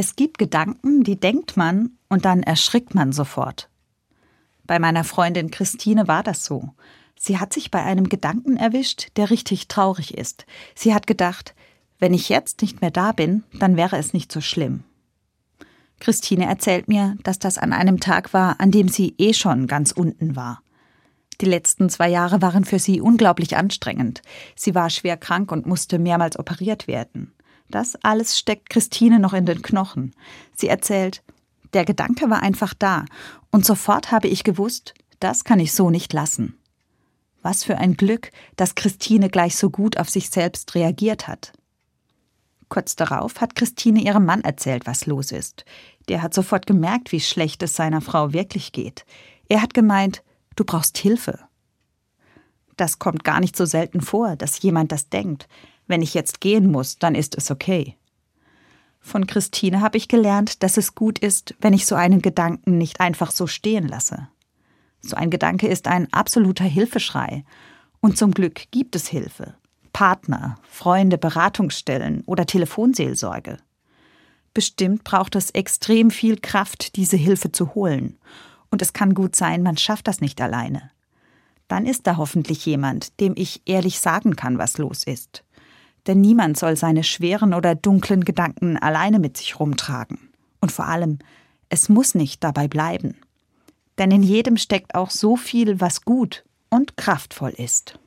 Es gibt Gedanken, die denkt man und dann erschrickt man sofort. Bei meiner Freundin Christine war das so. Sie hat sich bei einem Gedanken erwischt, der richtig traurig ist. Sie hat gedacht, wenn ich jetzt nicht mehr da bin, dann wäre es nicht so schlimm. Christine erzählt mir, dass das an einem Tag war, an dem sie eh schon ganz unten war. Die letzten zwei Jahre waren für sie unglaublich anstrengend. Sie war schwer krank und musste mehrmals operiert werden. Das alles steckt Christine noch in den Knochen. Sie erzählt, der Gedanke war einfach da, und sofort habe ich gewusst, das kann ich so nicht lassen. Was für ein Glück, dass Christine gleich so gut auf sich selbst reagiert hat. Kurz darauf hat Christine ihrem Mann erzählt, was los ist. Der hat sofort gemerkt, wie schlecht es seiner Frau wirklich geht. Er hat gemeint, du brauchst Hilfe. Das kommt gar nicht so selten vor, dass jemand das denkt. Wenn ich jetzt gehen muss, dann ist es okay. Von Christine habe ich gelernt, dass es gut ist, wenn ich so einen Gedanken nicht einfach so stehen lasse. So ein Gedanke ist ein absoluter Hilfeschrei. Und zum Glück gibt es Hilfe. Partner, Freunde, Beratungsstellen oder Telefonseelsorge. Bestimmt braucht es extrem viel Kraft, diese Hilfe zu holen. Und es kann gut sein, man schafft das nicht alleine. Dann ist da hoffentlich jemand, dem ich ehrlich sagen kann, was los ist denn niemand soll seine schweren oder dunklen Gedanken alleine mit sich rumtragen. Und vor allem, es muss nicht dabei bleiben. Denn in jedem steckt auch so viel, was gut und kraftvoll ist.